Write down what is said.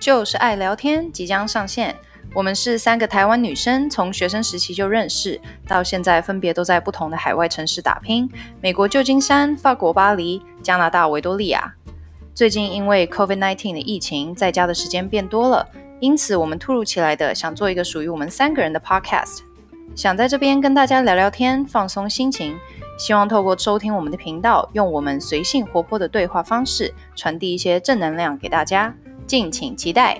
就是爱聊天即将上线。我们是三个台湾女生，从学生时期就认识，到现在分别都在不同的海外城市打拼：美国旧金山、法国巴黎、加拿大维多利亚。最近因为 COVID-19 的疫情，在家的时间变多了，因此我们突如其来的想做一个属于我们三个人的 podcast，想在这边跟大家聊聊天，放松心情。希望透过收听我们的频道，用我们随性活泼的对话方式，传递一些正能量给大家。敬请期待。